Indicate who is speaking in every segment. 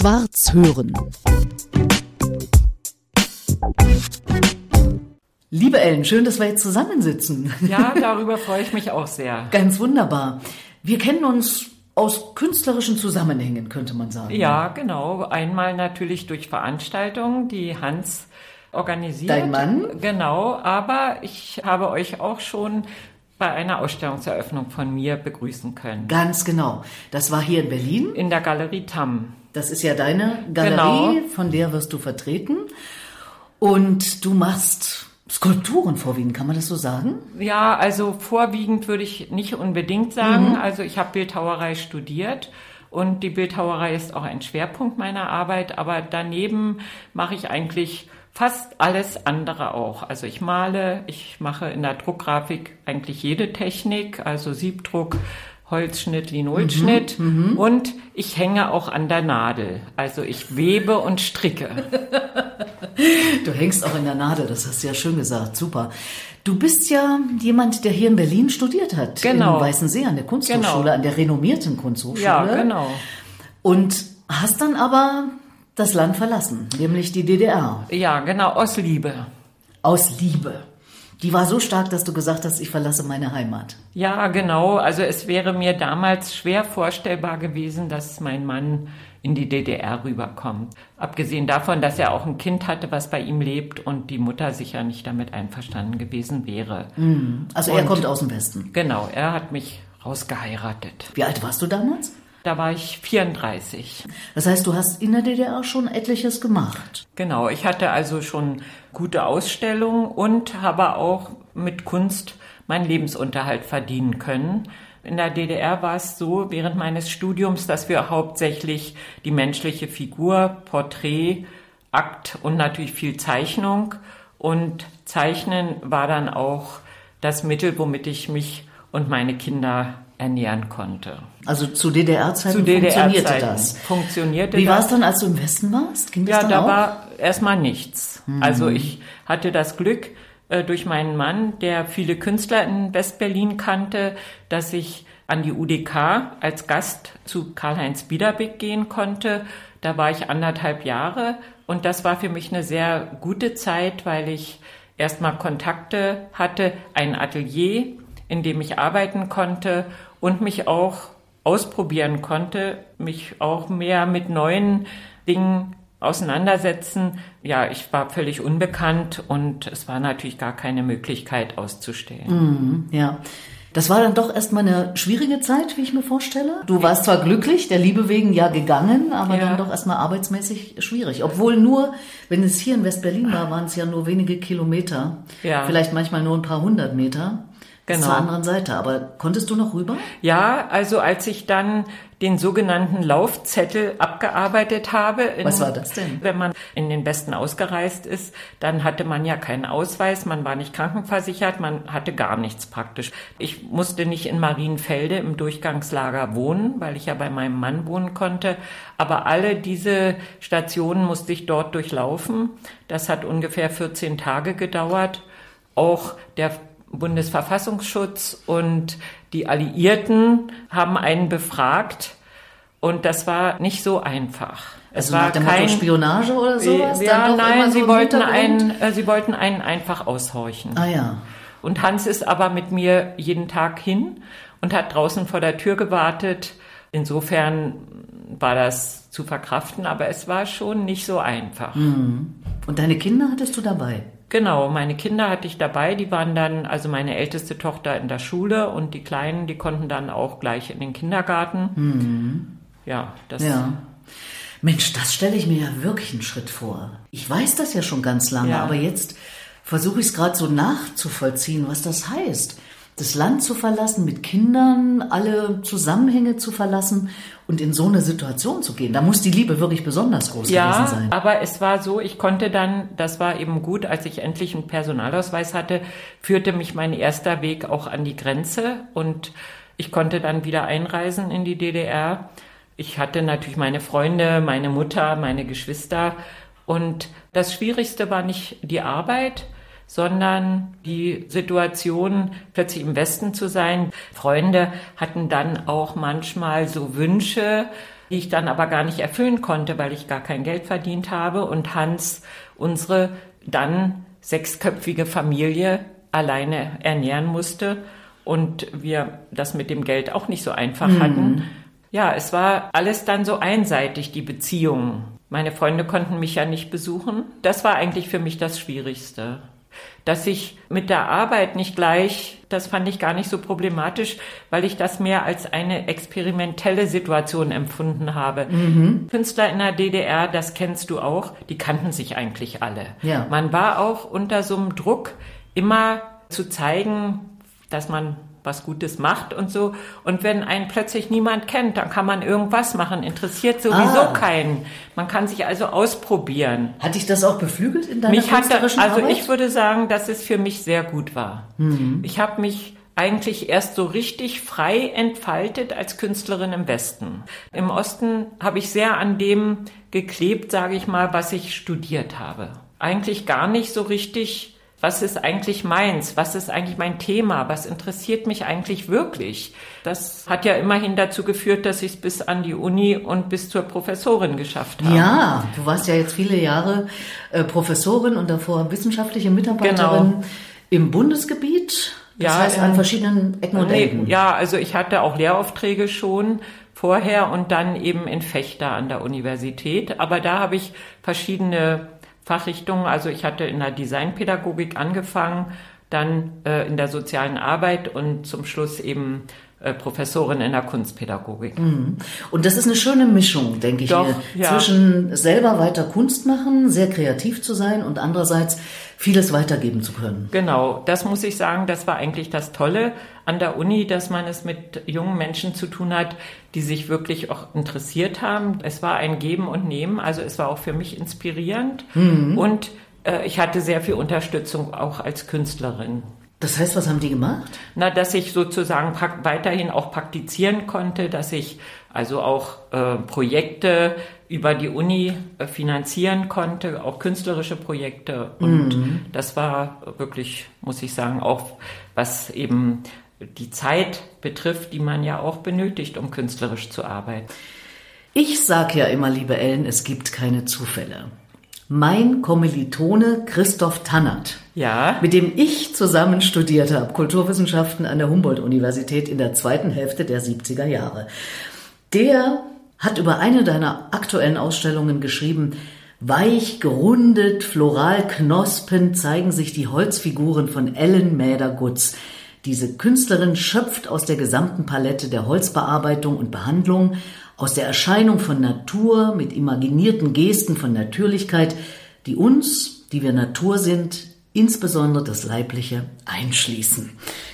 Speaker 1: Schwarz hören. Liebe Ellen, schön, dass wir jetzt zusammensitzen.
Speaker 2: Ja, darüber freue ich mich auch sehr.
Speaker 1: Ganz wunderbar. Wir kennen uns aus künstlerischen Zusammenhängen, könnte man sagen.
Speaker 2: Ja, genau. Einmal natürlich durch Veranstaltungen, die Hans organisiert.
Speaker 1: Dein Mann?
Speaker 2: Genau, aber ich habe euch auch schon bei einer Ausstellungseröffnung von mir begrüßen können.
Speaker 1: Ganz genau. Das war hier in Berlin.
Speaker 2: In der Galerie Tamm.
Speaker 1: Das ist ja deine Galerie, genau. von der wirst du vertreten. Und du machst Skulpturen vorwiegend, kann man das so sagen?
Speaker 2: Ja, also vorwiegend würde ich nicht unbedingt sagen. Mhm. Also ich habe Bildhauerei studiert und die Bildhauerei ist auch ein Schwerpunkt meiner Arbeit, aber daneben mache ich eigentlich fast alles andere auch. Also ich male, ich mache in der Druckgrafik eigentlich jede Technik, also Siebdruck, Holzschnitt, Linolschnitt mhm, mhm, und ich hänge auch an der Nadel. Also ich webe und stricke.
Speaker 1: du hängst auch in der Nadel, das hast du ja schön gesagt, super. Du bist ja jemand, der hier in Berlin studiert hat.
Speaker 2: Genau.
Speaker 1: In Weißensee an der Kunsthochschule, genau. an der renommierten Kunsthochschule.
Speaker 2: Ja, genau.
Speaker 1: Und hast dann aber das Land verlassen, nämlich die DDR.
Speaker 2: Ja, genau, aus Liebe.
Speaker 1: Aus Liebe. Die war so stark, dass du gesagt hast, ich verlasse meine Heimat.
Speaker 2: Ja, genau. Also es wäre mir damals schwer vorstellbar gewesen, dass mein Mann in die DDR rüberkommt. Abgesehen davon, dass er auch ein Kind hatte, was bei ihm lebt und die Mutter sicher nicht damit einverstanden gewesen wäre.
Speaker 1: Mhm. Also er kommt aus dem Westen.
Speaker 2: Genau, er hat mich rausgeheiratet.
Speaker 1: Wie alt warst du damals?
Speaker 2: Da war ich 34.
Speaker 1: Das heißt, du hast in der DDR schon etliches gemacht.
Speaker 2: Genau, ich hatte also schon gute Ausstellungen und habe auch mit Kunst meinen Lebensunterhalt verdienen können. In der DDR war es so während meines Studiums, dass wir hauptsächlich die menschliche Figur, Porträt, Akt und natürlich viel Zeichnung und Zeichnen war dann auch das Mittel, womit ich mich und meine Kinder ernähren konnte.
Speaker 1: Also zu DDR-Zeiten
Speaker 2: zu DDR
Speaker 1: funktionierte das.
Speaker 2: Funktionierte
Speaker 1: Wie war es dann, als du im Westen warst?
Speaker 2: Ging das ja, dann da auch? war erstmal nichts. Mhm. Also ich hatte das Glück äh, durch meinen Mann, der viele Künstler in Westberlin kannte, dass ich an die UDK als Gast zu Karl-Heinz Biederbeck gehen konnte. Da war ich anderthalb Jahre und das war für mich eine sehr gute Zeit, weil ich erstmal Kontakte hatte, ein Atelier, in dem ich arbeiten konnte und mich auch ausprobieren konnte, mich auch mehr mit neuen Dingen auseinandersetzen. Ja, ich war völlig unbekannt und es war natürlich gar keine Möglichkeit auszustellen.
Speaker 1: Mm, ja. Das war dann doch erstmal eine schwierige Zeit, wie ich mir vorstelle. Du warst zwar glücklich, der Liebe wegen ja gegangen, aber ja. dann doch erstmal arbeitsmäßig schwierig. Obwohl nur, wenn es hier in West-Berlin war, waren es ja nur wenige Kilometer. Ja. Vielleicht manchmal nur ein paar hundert Meter. Genau. Zur anderen Seite. Aber konntest du noch rüber?
Speaker 2: Ja, also als ich dann den sogenannten Laufzettel abgearbeitet habe.
Speaker 1: In, Was war das denn?
Speaker 2: Wenn man in den Westen ausgereist ist, dann hatte man ja keinen Ausweis, man war nicht krankenversichert, man hatte gar nichts praktisch. Ich musste nicht in Marienfelde im Durchgangslager wohnen, weil ich ja bei meinem Mann wohnen konnte. Aber alle diese Stationen musste ich dort durchlaufen. Das hat ungefähr 14 Tage gedauert. Auch der Bundesverfassungsschutz und die Alliierten haben einen befragt und das war nicht so einfach.
Speaker 1: Es also war kein
Speaker 2: Spionage oder sowas? Ja, nein, sie wollten einen, äh, sie wollten einen einfach aushorchen.
Speaker 1: Ah ja.
Speaker 2: Und Hans ist aber mit mir jeden Tag hin und hat draußen vor der Tür gewartet. Insofern war das zu verkraften, aber es war schon nicht so einfach.
Speaker 1: Mhm. Und deine Kinder hattest du dabei?
Speaker 2: Genau, meine Kinder hatte ich dabei, die waren dann, also meine älteste Tochter in der Schule und die Kleinen, die konnten dann auch gleich in den Kindergarten.
Speaker 1: Mhm.
Speaker 2: Ja,
Speaker 1: das. Ja. Mensch, das stelle ich mir ja wirklich einen Schritt vor. Ich weiß das ja schon ganz lange, ja. aber jetzt versuche ich es gerade so nachzuvollziehen, was das heißt das Land zu verlassen, mit Kindern alle Zusammenhänge zu verlassen und in so eine Situation zu gehen. Da muss die Liebe wirklich besonders groß
Speaker 2: ja,
Speaker 1: gewesen sein.
Speaker 2: Aber es war so, ich konnte dann, das war eben gut, als ich endlich einen Personalausweis hatte, führte mich mein erster Weg auch an die Grenze und ich konnte dann wieder einreisen in die DDR. Ich hatte natürlich meine Freunde, meine Mutter, meine Geschwister und das Schwierigste war nicht die Arbeit, sondern die Situation, plötzlich im Westen zu sein. Freunde hatten dann auch manchmal so Wünsche, die ich dann aber gar nicht erfüllen konnte, weil ich gar kein Geld verdient habe und Hans unsere dann sechsköpfige Familie alleine ernähren musste und wir das mit dem Geld auch nicht so einfach mhm. hatten. Ja, es war alles dann so einseitig, die Beziehungen. Meine Freunde konnten mich ja nicht besuchen. Das war eigentlich für mich das Schwierigste. Dass ich mit der Arbeit nicht gleich, das fand ich gar nicht so problematisch, weil ich das mehr als eine experimentelle Situation empfunden habe. Mhm. Künstler in der DDR, das kennst du auch, die kannten sich eigentlich alle. Ja. Man war auch unter so einem Druck, immer zu zeigen, dass man was Gutes macht und so. Und wenn einen plötzlich niemand kennt, dann kann man irgendwas machen. Interessiert sowieso ah. keinen. Man kann sich also ausprobieren.
Speaker 1: Hat dich das auch beflügelt in deiner mich
Speaker 2: hatte, Also Arbeit? ich würde sagen, dass es für mich sehr gut war. Mhm. Ich habe mich eigentlich erst so richtig frei entfaltet als Künstlerin im Westen. Im Osten habe ich sehr an dem geklebt, sage ich mal, was ich studiert habe. Eigentlich gar nicht so richtig was ist eigentlich meins? Was ist eigentlich mein Thema? Was interessiert mich eigentlich wirklich? Das hat ja immerhin dazu geführt, dass ich es bis an die Uni und bis zur Professorin geschafft habe.
Speaker 1: Ja, du warst ja jetzt viele Jahre äh, Professorin und davor wissenschaftliche Mitarbeiterin genau. im Bundesgebiet. Das ja, heißt an verschiedenen Ecken und Enden.
Speaker 2: Ja, also ich hatte auch Lehraufträge schon vorher und dann eben in Fechter an der Universität. Aber da habe ich verschiedene Fachrichtungen. Also ich hatte in der Designpädagogik angefangen, dann äh, in der sozialen Arbeit und zum Schluss eben Professorin in der Kunstpädagogik. Mhm.
Speaker 1: Und das ist eine schöne Mischung, denke ich, Doch, mir, ja. zwischen selber weiter Kunst machen, sehr kreativ zu sein und andererseits vieles weitergeben zu können.
Speaker 2: Genau, das muss ich sagen, das war eigentlich das Tolle an der Uni, dass man es mit jungen Menschen zu tun hat, die sich wirklich auch interessiert haben. Es war ein Geben und Nehmen, also es war auch für mich inspirierend mhm. und äh, ich hatte sehr viel Unterstützung auch als Künstlerin.
Speaker 1: Das heißt, was haben die gemacht?
Speaker 2: Na, dass ich sozusagen weiterhin auch praktizieren konnte, dass ich also auch äh, Projekte über die Uni äh, finanzieren konnte, auch künstlerische Projekte. Und mhm. das war wirklich, muss ich sagen, auch was eben die Zeit betrifft, die man ja auch benötigt, um künstlerisch zu arbeiten.
Speaker 1: Ich sage ja immer, liebe Ellen, es gibt keine Zufälle. Mein Kommilitone Christoph Tannert, ja. mit dem ich zusammen studiert habe, Kulturwissenschaften an der Humboldt-Universität in der zweiten Hälfte der 70er Jahre, der hat über eine deiner aktuellen Ausstellungen geschrieben, Weich gerundet, floral knospend zeigen sich die Holzfiguren von Ellen Mäder-Gutz. Diese Künstlerin schöpft aus der gesamten Palette der Holzbearbeitung und Behandlung, aus der Erscheinung von Natur mit imaginierten Gesten von Natürlichkeit, die uns, die wir Natur sind, insbesondere das Leibliche einschließen.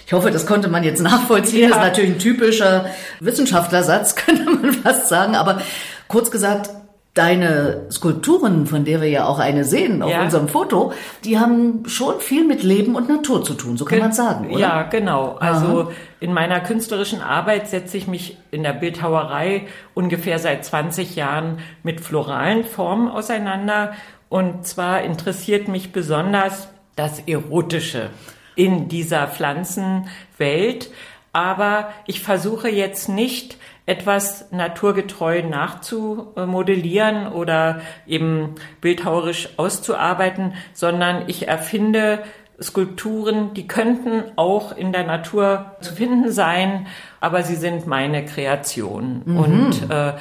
Speaker 1: Ich hoffe, das konnte man jetzt nachvollziehen. Ja. Das ist natürlich ein typischer Wissenschaftlersatz, könnte man fast sagen. Aber kurz gesagt, deine Skulpturen, von der wir ja auch eine sehen auf ja. unserem Foto, die haben schon viel mit Leben und Natur zu tun, so kann Ge man sagen, oder?
Speaker 2: Ja, genau. Also Aha. in meiner künstlerischen Arbeit setze ich mich in der Bildhauerei ungefähr seit 20 Jahren mit floralen Formen auseinander. Und zwar interessiert mich besonders das Erotische in dieser Pflanzenwelt. Aber ich versuche jetzt nicht etwas naturgetreu nachzumodellieren oder eben bildhauerisch auszuarbeiten, sondern ich erfinde Skulpturen, die könnten auch in der Natur zu finden sein, aber sie sind meine Kreation. Mhm. Und äh,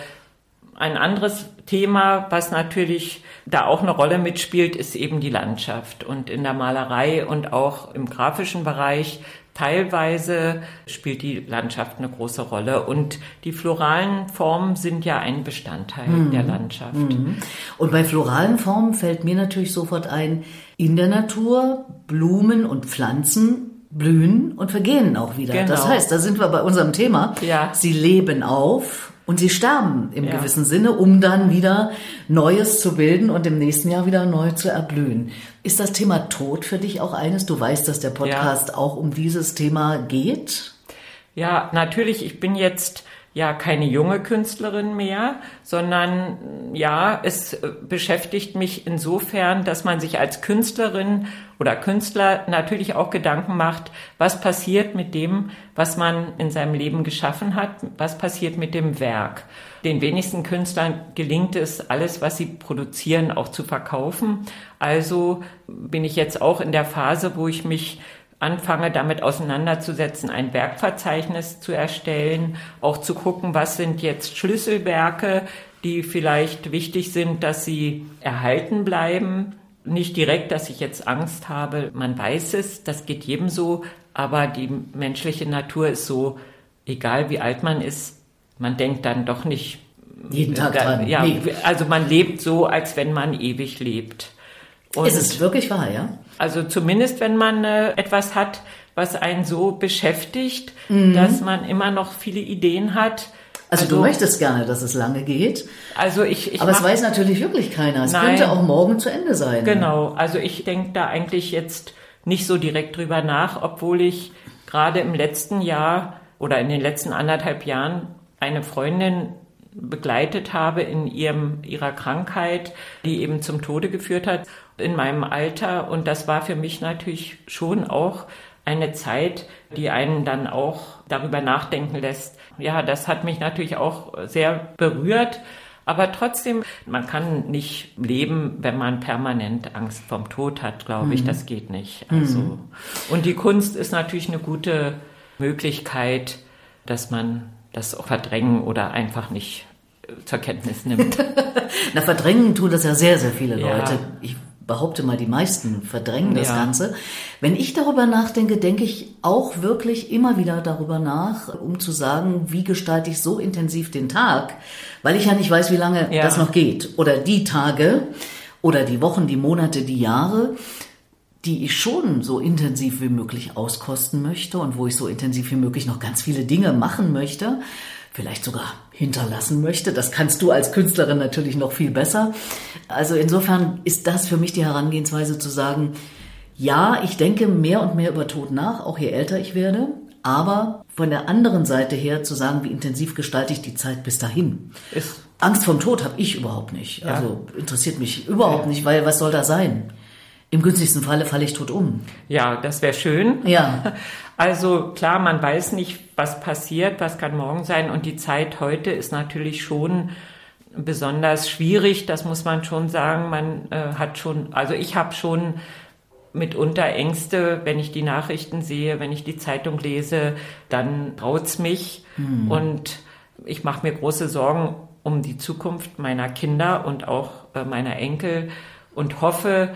Speaker 2: ein anderes Thema, was natürlich da auch eine Rolle mitspielt, ist eben die Landschaft. Und in der Malerei und auch im grafischen Bereich teilweise spielt die Landschaft eine große Rolle. Und die floralen Formen sind ja ein Bestandteil mhm. der Landschaft. Mhm.
Speaker 1: Und bei floralen Formen fällt mir natürlich sofort ein, in der Natur Blumen und Pflanzen blühen und vergehen auch wieder. Genau. Das heißt, da sind wir bei unserem Thema. Ja. Sie leben auf und sie sterben im ja. gewissen Sinne, um dann wieder Neues zu bilden und im nächsten Jahr wieder neu zu erblühen. Ist das Thema Tod für dich auch eines? Du weißt, dass der Podcast ja. auch um dieses Thema geht?
Speaker 2: Ja, natürlich. Ich bin jetzt ja keine junge Künstlerin mehr, sondern ja, es äh, beschäftigt mich insofern, dass man sich als Künstlerin oder Künstler natürlich auch Gedanken macht, was passiert mit dem, was man in seinem Leben geschaffen hat, was passiert mit dem Werk. Den wenigsten Künstlern gelingt es, alles, was sie produzieren, auch zu verkaufen. Also bin ich jetzt auch in der Phase, wo ich mich anfange, damit auseinanderzusetzen, ein Werkverzeichnis zu erstellen, auch zu gucken, was sind jetzt Schlüsselwerke, die vielleicht wichtig sind, dass sie erhalten bleiben. Nicht direkt, dass ich jetzt Angst habe, man weiß es, das geht jedem so, aber die menschliche Natur ist so, egal wie alt man ist, man denkt dann doch nicht
Speaker 1: jeden Tag dran.
Speaker 2: Ja, nee. also man lebt so, als wenn man ewig lebt.
Speaker 1: Und ist es wirklich wahr, ja?
Speaker 2: Also zumindest, wenn man äh, etwas hat, was einen so beschäftigt, mhm. dass man immer noch viele Ideen hat.
Speaker 1: Also, also, du möchtest gerne, dass es lange geht.
Speaker 2: Also ich, ich
Speaker 1: aber es weiß natürlich wirklich keiner. Es nein, könnte auch morgen zu Ende sein.
Speaker 2: Genau. Also ich denke da eigentlich jetzt nicht so direkt drüber nach, obwohl ich gerade im letzten Jahr oder in den letzten anderthalb Jahren eine Freundin begleitet habe in ihrem, ihrer Krankheit, die eben zum Tode geführt hat in meinem Alter. Und das war für mich natürlich schon auch eine Zeit, die einen dann auch darüber nachdenken lässt. Ja, das hat mich natürlich auch sehr berührt. Aber trotzdem, man kann nicht leben, wenn man permanent Angst vom Tod hat, glaube ich. Mhm. Das geht nicht. Also, mhm. und die Kunst ist natürlich eine gute Möglichkeit, dass man das auch verdrängen oder einfach nicht zur Kenntnis nimmt.
Speaker 1: Na, verdrängen tun das ja sehr, sehr viele Leute. Ja. Ich behaupte mal, die meisten verdrängen das ja. Ganze. Wenn ich darüber nachdenke, denke ich auch wirklich immer wieder darüber nach, um zu sagen, wie gestalte ich so intensiv den Tag, weil ich ja nicht weiß, wie lange ja. das noch geht. Oder die Tage oder die Wochen, die Monate, die Jahre die ich schon so intensiv wie möglich auskosten möchte und wo ich so intensiv wie möglich noch ganz viele Dinge machen möchte, vielleicht sogar hinterlassen möchte. Das kannst du als Künstlerin natürlich noch viel besser. Also insofern ist das für mich die Herangehensweise zu sagen, ja, ich denke mehr und mehr über Tod nach, auch je älter ich werde. Aber von der anderen Seite her zu sagen, wie intensiv gestalte ich die Zeit bis dahin. Ist Angst vom Tod habe ich überhaupt nicht. Ja. Also interessiert mich überhaupt ja. nicht, weil was soll da sein? Im günstigsten Falle falle ich tot um.
Speaker 2: Ja, das wäre schön.
Speaker 1: Ja.
Speaker 2: Also klar, man weiß nicht, was passiert, was kann morgen sein. Und die Zeit heute ist natürlich schon besonders schwierig. Das muss man schon sagen. Man äh, hat schon, also ich habe schon mitunter Ängste, wenn ich die Nachrichten sehe, wenn ich die Zeitung lese, dann traut's mich. Hm. Und ich mache mir große Sorgen um die Zukunft meiner Kinder und auch äh, meiner Enkel und hoffe,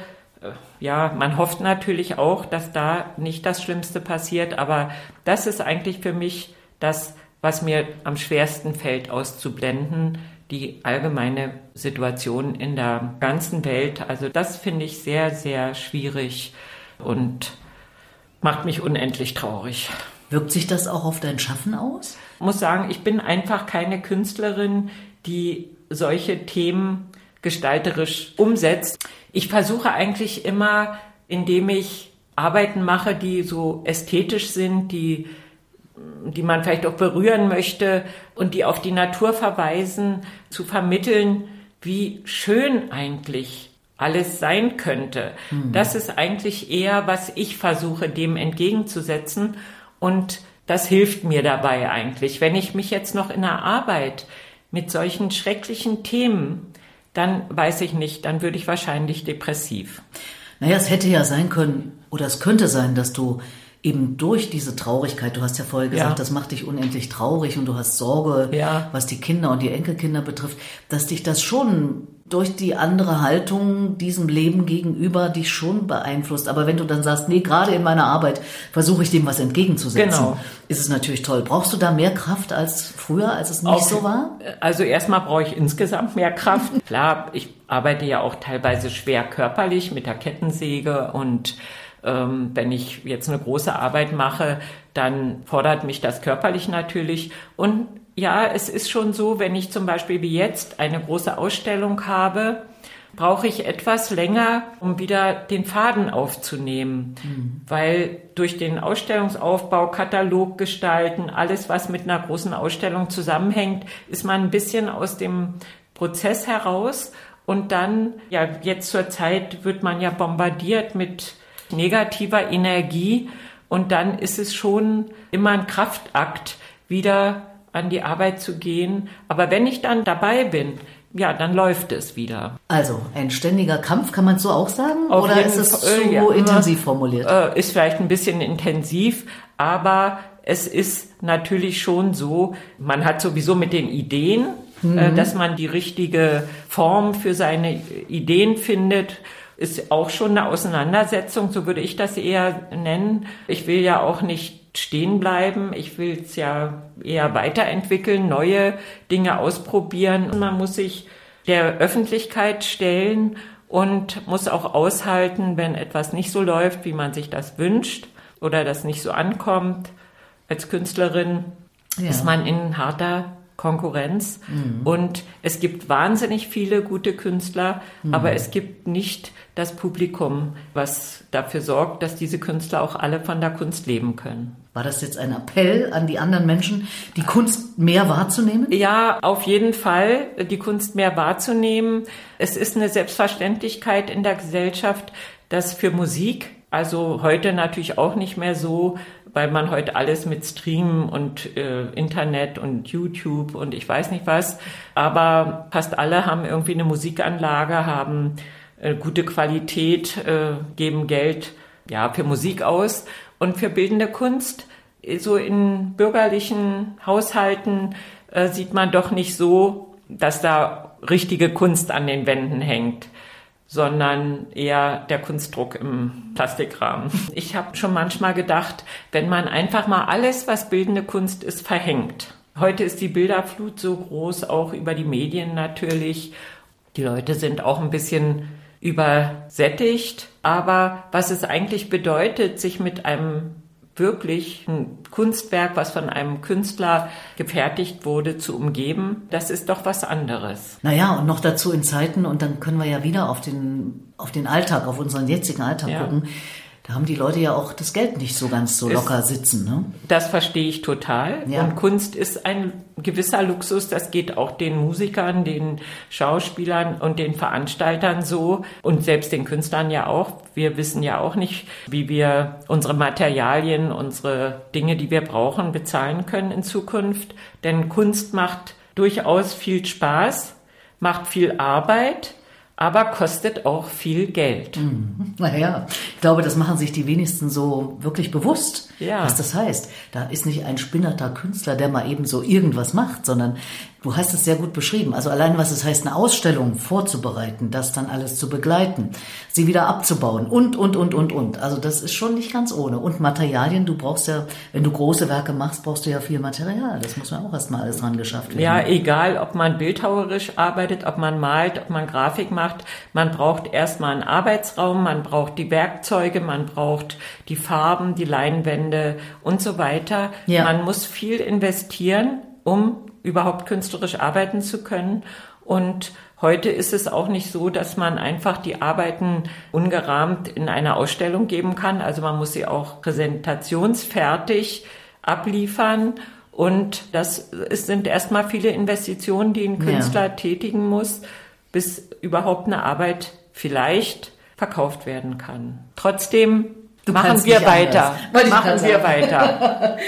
Speaker 2: ja, man hofft natürlich auch, dass da nicht das Schlimmste passiert, aber das ist eigentlich für mich das, was mir am schwersten fällt auszublenden, die allgemeine Situation in der ganzen Welt. Also das finde ich sehr, sehr schwierig und macht mich unendlich traurig.
Speaker 1: Wirkt sich das auch auf dein Schaffen aus?
Speaker 2: Ich muss sagen, ich bin einfach keine Künstlerin, die solche Themen gestalterisch umsetzt. Ich versuche eigentlich immer, indem ich Arbeiten mache, die so ästhetisch sind, die, die man vielleicht auch berühren möchte und die auf die Natur verweisen, zu vermitteln, wie schön eigentlich alles sein könnte. Mhm. Das ist eigentlich eher, was ich versuche, dem entgegenzusetzen. Und das hilft mir dabei eigentlich. Wenn ich mich jetzt noch in der Arbeit mit solchen schrecklichen Themen dann weiß ich nicht, dann würde ich wahrscheinlich depressiv.
Speaker 1: Naja, es hätte ja sein können, oder es könnte sein, dass du eben durch diese Traurigkeit, du hast ja vorher gesagt, ja. das macht dich unendlich traurig und du hast Sorge, ja. was die Kinder und die Enkelkinder betrifft, dass dich das schon durch die andere Haltung diesem Leben gegenüber dich schon beeinflusst. Aber wenn du dann sagst, nee, gerade in meiner Arbeit versuche ich dem was entgegenzusetzen, genau. ist es natürlich toll. Brauchst du da mehr Kraft als früher, als es nicht auch, so war?
Speaker 2: Also erstmal brauche ich insgesamt mehr Kraft. Klar, ich arbeite ja auch teilweise schwer körperlich mit der Kettensäge und ähm, wenn ich jetzt eine große Arbeit mache, dann fordert mich das körperlich natürlich. Und ja, es ist schon so, wenn ich zum Beispiel wie jetzt eine große Ausstellung habe brauche ich etwas länger, um wieder den Faden aufzunehmen, mhm. weil durch den Ausstellungsaufbau, Katalog gestalten, alles, was mit einer großen Ausstellung zusammenhängt, ist man ein bisschen aus dem Prozess heraus und dann, ja, jetzt zur Zeit wird man ja bombardiert mit negativer Energie und dann ist es schon immer ein Kraftakt, wieder an die Arbeit zu gehen. Aber wenn ich dann dabei bin, ja, dann läuft es wieder.
Speaker 1: Also ein ständiger Kampf, kann man so auch sagen? Auf Oder ist es Fall, zu ja, intensiv formuliert?
Speaker 2: Äh, ist vielleicht ein bisschen intensiv, aber es ist natürlich schon so, man hat sowieso mit den Ideen, äh, mhm. dass man die richtige Form für seine Ideen findet ist auch schon eine Auseinandersetzung, so würde ich das eher nennen. Ich will ja auch nicht stehen bleiben. Ich will es ja eher weiterentwickeln, neue Dinge ausprobieren. Und man muss sich der Öffentlichkeit stellen und muss auch aushalten, wenn etwas nicht so läuft, wie man sich das wünscht oder das nicht so ankommt. Als Künstlerin ja. ist man in harter Konkurrenz. Mhm. Und es gibt wahnsinnig viele gute Künstler, mhm. aber es gibt nicht das Publikum, was dafür sorgt, dass diese Künstler auch alle von der Kunst leben können.
Speaker 1: War das jetzt ein Appell an die anderen Menschen, die Kunst mehr wahrzunehmen?
Speaker 2: Ja, auf jeden Fall, die Kunst mehr wahrzunehmen. Es ist eine Selbstverständlichkeit in der Gesellschaft, dass für Musik also heute natürlich auch nicht mehr so, weil man heute alles mit Stream und äh, Internet und YouTube und ich weiß nicht was. Aber fast alle haben irgendwie eine Musikanlage, haben äh, gute Qualität, äh, geben Geld ja für Musik aus und für bildende Kunst. So in bürgerlichen Haushalten äh, sieht man doch nicht so, dass da richtige Kunst an den Wänden hängt sondern eher der Kunstdruck im Plastikrahmen. Ich habe schon manchmal gedacht, wenn man einfach mal alles, was bildende Kunst ist, verhängt. Heute ist die Bilderflut so groß, auch über die Medien natürlich. Die Leute sind auch ein bisschen übersättigt. Aber was es eigentlich bedeutet, sich mit einem wirklich ein Kunstwerk, was von einem Künstler gefertigt wurde, zu umgeben, das ist doch was anderes.
Speaker 1: Naja, und noch dazu in Zeiten, und dann können wir ja wieder auf den, auf den Alltag, auf unseren jetzigen Alltag ja. gucken, da haben die Leute ja auch das Geld nicht so ganz so locker sitzen. Ne?
Speaker 2: Das verstehe ich total. Ja. Und Kunst ist ein gewisser Luxus. Das geht auch den Musikern, den Schauspielern und den Veranstaltern so und selbst den Künstlern ja auch. Wir wissen ja auch nicht, wie wir unsere Materialien, unsere Dinge, die wir brauchen, bezahlen können in Zukunft. Denn Kunst macht durchaus viel Spaß, macht viel Arbeit aber kostet auch viel Geld.
Speaker 1: Mhm. Naja, ich glaube, das machen sich die wenigsten so wirklich bewusst, ja. was das heißt. Da ist nicht ein spinnerter Künstler, der mal eben so irgendwas macht, sondern Du hast es sehr gut beschrieben. Also allein was es heißt, eine Ausstellung vorzubereiten, das dann alles zu begleiten, sie wieder abzubauen und, und, und, und, und. Also das ist schon nicht ganz ohne. Und Materialien, du brauchst ja, wenn du große Werke machst, brauchst du ja viel Material. Das muss man auch erstmal alles dran geschafft werden.
Speaker 2: Ja, egal, ob man bildhauerisch arbeitet, ob man malt, ob man Grafik macht. Man braucht erstmal einen Arbeitsraum, man braucht die Werkzeuge, man braucht die Farben, die Leinwände und so weiter. Ja. Man muss viel investieren, um überhaupt künstlerisch arbeiten zu können. Und heute ist es auch nicht so, dass man einfach die Arbeiten ungerahmt in eine Ausstellung geben kann. Also man muss sie auch präsentationsfertig abliefern. Und das es sind erstmal viele Investitionen, die ein Künstler ja. tätigen muss, bis überhaupt eine Arbeit vielleicht verkauft werden kann. Trotzdem du machen wir weiter. Machen wir weiter.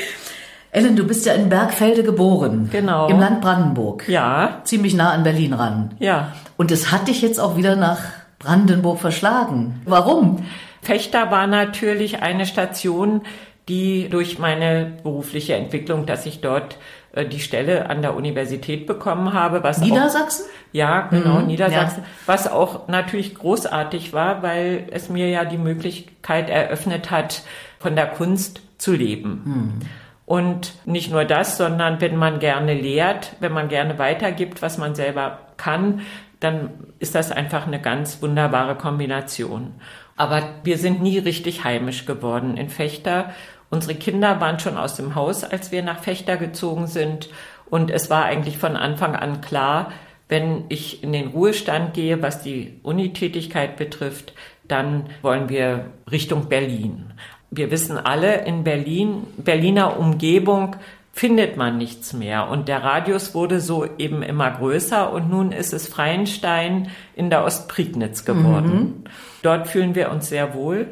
Speaker 1: Ellen, du bist ja in Bergfelde geboren.
Speaker 2: Genau.
Speaker 1: Im Land Brandenburg.
Speaker 2: Ja.
Speaker 1: Ziemlich nah an Berlin ran.
Speaker 2: Ja.
Speaker 1: Und es hat dich jetzt auch wieder nach Brandenburg verschlagen. Warum?
Speaker 2: Fechter war natürlich eine Station, die durch meine berufliche Entwicklung, dass ich dort äh, die Stelle an der Universität bekommen habe.
Speaker 1: Was Niedersachsen?
Speaker 2: Auch, ja, genau, mhm, Niedersachsen. Ja. Was auch natürlich großartig war, weil es mir ja die Möglichkeit eröffnet hat, von der Kunst zu leben. Mhm. Und nicht nur das, sondern wenn man gerne lehrt, wenn man gerne weitergibt, was man selber kann, dann ist das einfach eine ganz wunderbare Kombination. Aber wir sind nie richtig heimisch geworden in Fechter. Unsere Kinder waren schon aus dem Haus, als wir nach Fechter gezogen sind. Und es war eigentlich von Anfang an klar, Wenn ich in den Ruhestand gehe, was die Unitätigkeit betrifft, dann wollen wir Richtung Berlin. Wir wissen alle, in Berlin, Berliner Umgebung findet man nichts mehr. Und der Radius wurde so eben immer größer und nun ist es Freienstein in der Ostprignitz geworden. Mhm. Dort fühlen wir uns sehr wohl.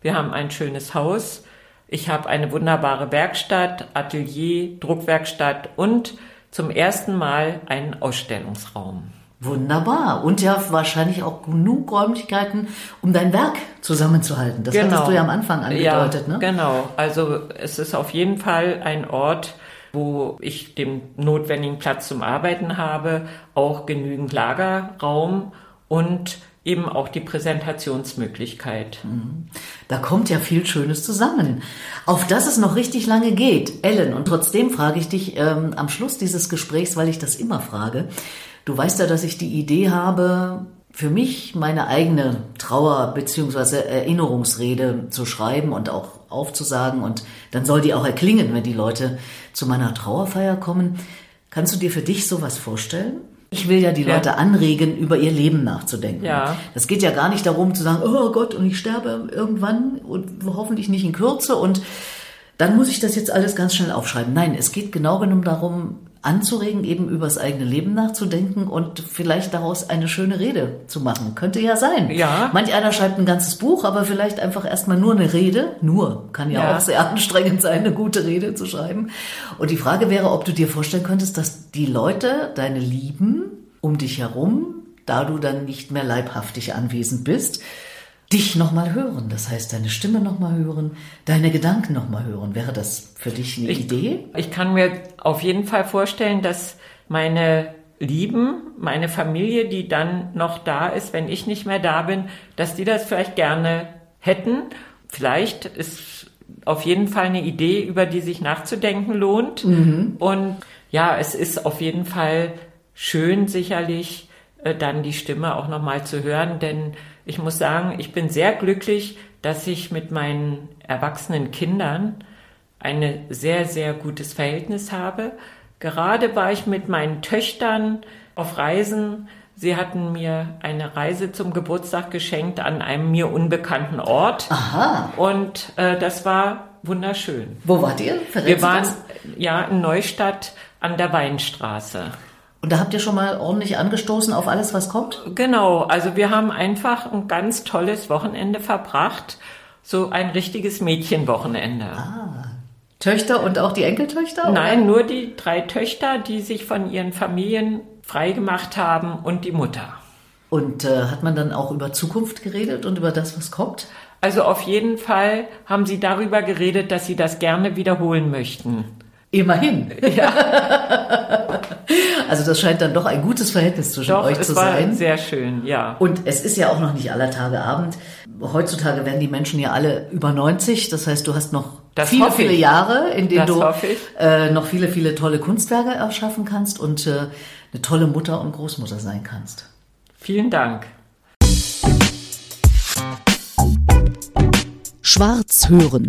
Speaker 2: Wir haben ein schönes Haus. Ich habe eine wunderbare Werkstatt, Atelier, Druckwerkstatt und zum ersten Mal einen Ausstellungsraum.
Speaker 1: Wunderbar. Und ja wahrscheinlich auch genug Räumlichkeiten, um dein Werk zusammenzuhalten. Das genau. hattest du ja am Anfang angedeutet,
Speaker 2: ja,
Speaker 1: ne?
Speaker 2: Genau. Also es ist auf jeden Fall ein Ort, wo ich den notwendigen Platz zum Arbeiten habe, auch genügend Lagerraum und eben auch die Präsentationsmöglichkeit. Mhm.
Speaker 1: Da kommt ja viel Schönes zusammen, auf das es noch richtig lange geht. Ellen, und trotzdem frage ich dich ähm, am Schluss dieses Gesprächs, weil ich das immer frage. Du weißt ja, dass ich die Idee habe, für mich meine eigene Trauer- bzw. Erinnerungsrede zu schreiben und auch aufzusagen und dann soll die auch erklingen, wenn die Leute zu meiner Trauerfeier kommen. Kannst du dir für dich sowas vorstellen? Ich will ja die ja. Leute anregen, über ihr Leben nachzudenken. Ja. Das geht ja gar nicht darum zu sagen, oh Gott, und ich sterbe irgendwann und hoffentlich nicht in Kürze und dann muss ich das jetzt alles ganz schnell aufschreiben. Nein, es geht genau genommen darum, anzuregen, eben über das eigene Leben nachzudenken und vielleicht daraus eine schöne Rede zu machen. Könnte ja sein. Ja. Manch einer schreibt ein ganzes Buch, aber vielleicht einfach erstmal nur eine Rede. Nur. Kann ja, ja, auch sehr anstrengend sein, eine gute Rede zu schreiben. Und die Frage wäre, ob du dir vorstellen könntest, dass die Leute, deine Lieben um dich herum, da du dann nicht mehr leibhaftig anwesend bist, dich nochmal hören. Das heißt, deine Stimme nochmal hören, deine Gedanken nochmal hören. Wäre das für dich eine
Speaker 2: ich,
Speaker 1: Idee?
Speaker 2: Ich kann mir auf jeden Fall vorstellen, dass meine Lieben, meine Familie, die dann noch da ist, wenn ich nicht mehr da bin, dass die das vielleicht gerne hätten. Vielleicht ist auf jeden Fall eine Idee, über die sich nachzudenken lohnt. Mhm. Und ja, es ist auf jeden Fall schön, sicherlich äh, dann die Stimme auch nochmal zu hören, denn ich muss sagen, ich bin sehr glücklich, dass ich mit meinen erwachsenen Kindern ein sehr, sehr gutes Verhältnis habe. Gerade war ich mit meinen Töchtern auf Reisen. Sie hatten mir eine Reise zum Geburtstag geschenkt an einem mir unbekannten Ort. Aha. Und äh, das war wunderschön.
Speaker 1: Wo wart ihr?
Speaker 2: Verrätst Wir waren ja in Neustadt an der Weinstraße.
Speaker 1: Und da habt ihr schon mal ordentlich angestoßen auf alles, was kommt?
Speaker 2: Genau, also wir haben einfach ein ganz tolles Wochenende verbracht. So ein richtiges Mädchenwochenende. Ah.
Speaker 1: Töchter und auch die Enkeltöchter?
Speaker 2: Nein, nur die drei Töchter, die sich von ihren Familien freigemacht haben und die Mutter.
Speaker 1: Und äh, hat man dann auch über Zukunft geredet und über das, was kommt?
Speaker 2: Also auf jeden Fall haben sie darüber geredet, dass sie das gerne wiederholen möchten.
Speaker 1: Immerhin. Ja. also das scheint dann doch ein gutes Verhältnis zwischen doch, euch zu sein.
Speaker 2: Sehr schön, ja.
Speaker 1: Und es ist ja auch noch nicht aller Tage Abend. Heutzutage werden die Menschen ja alle über 90. Das heißt, du hast noch das viele, viele Jahre, in denen das du äh, noch viele, viele tolle Kunstwerke erschaffen kannst und äh, eine tolle Mutter und Großmutter sein kannst.
Speaker 2: Vielen Dank.
Speaker 1: Schwarz hören.